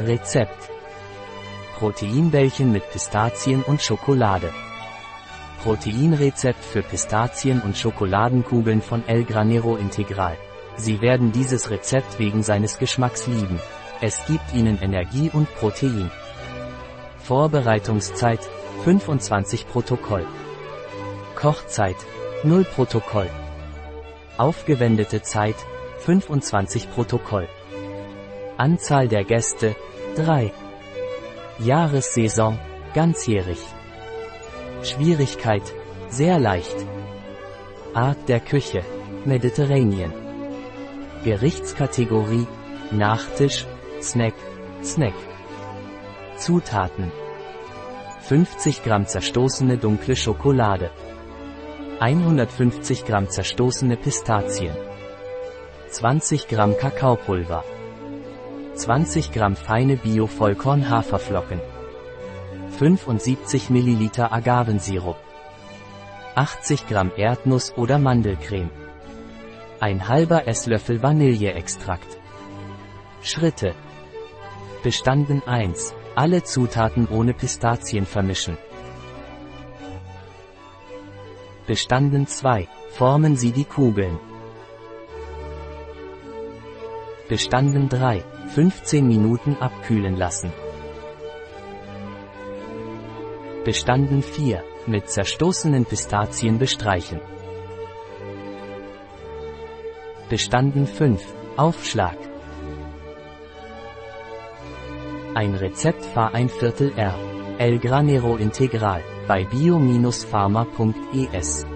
Rezept. Proteinbällchen mit Pistazien und Schokolade. Proteinrezept für Pistazien und Schokoladenkugeln von El Granero Integral. Sie werden dieses Rezept wegen seines Geschmacks lieben. Es gibt Ihnen Energie und Protein. Vorbereitungszeit 25 Protokoll. Kochzeit 0 Protokoll. Aufgewendete Zeit 25 Protokoll. Anzahl der Gäste 3. Jahressaison ganzjährig. Schwierigkeit sehr leicht. Art der Küche Mediterranean. Gerichtskategorie Nachtisch, Snack, Snack. Zutaten 50 Gramm zerstoßene dunkle Schokolade 150 Gramm zerstoßene Pistazien 20 Gramm Kakaopulver 20 Gramm feine Bio-Vollkorn-Haferflocken 75 Milliliter Agavensirup 80 Gramm Erdnuss- oder Mandelcreme ein halber Esslöffel Vanilleextrakt Schritte Bestanden 1. Alle Zutaten ohne Pistazien vermischen. Bestanden 2. Formen Sie die Kugeln. Bestanden 3. 15 Minuten abkühlen lassen. Bestanden 4. Mit zerstoßenen Pistazien bestreichen. Bestanden 5. Aufschlag. Ein Rezept Fahr ein Viertel R. El Granero Integral bei bio-pharma.es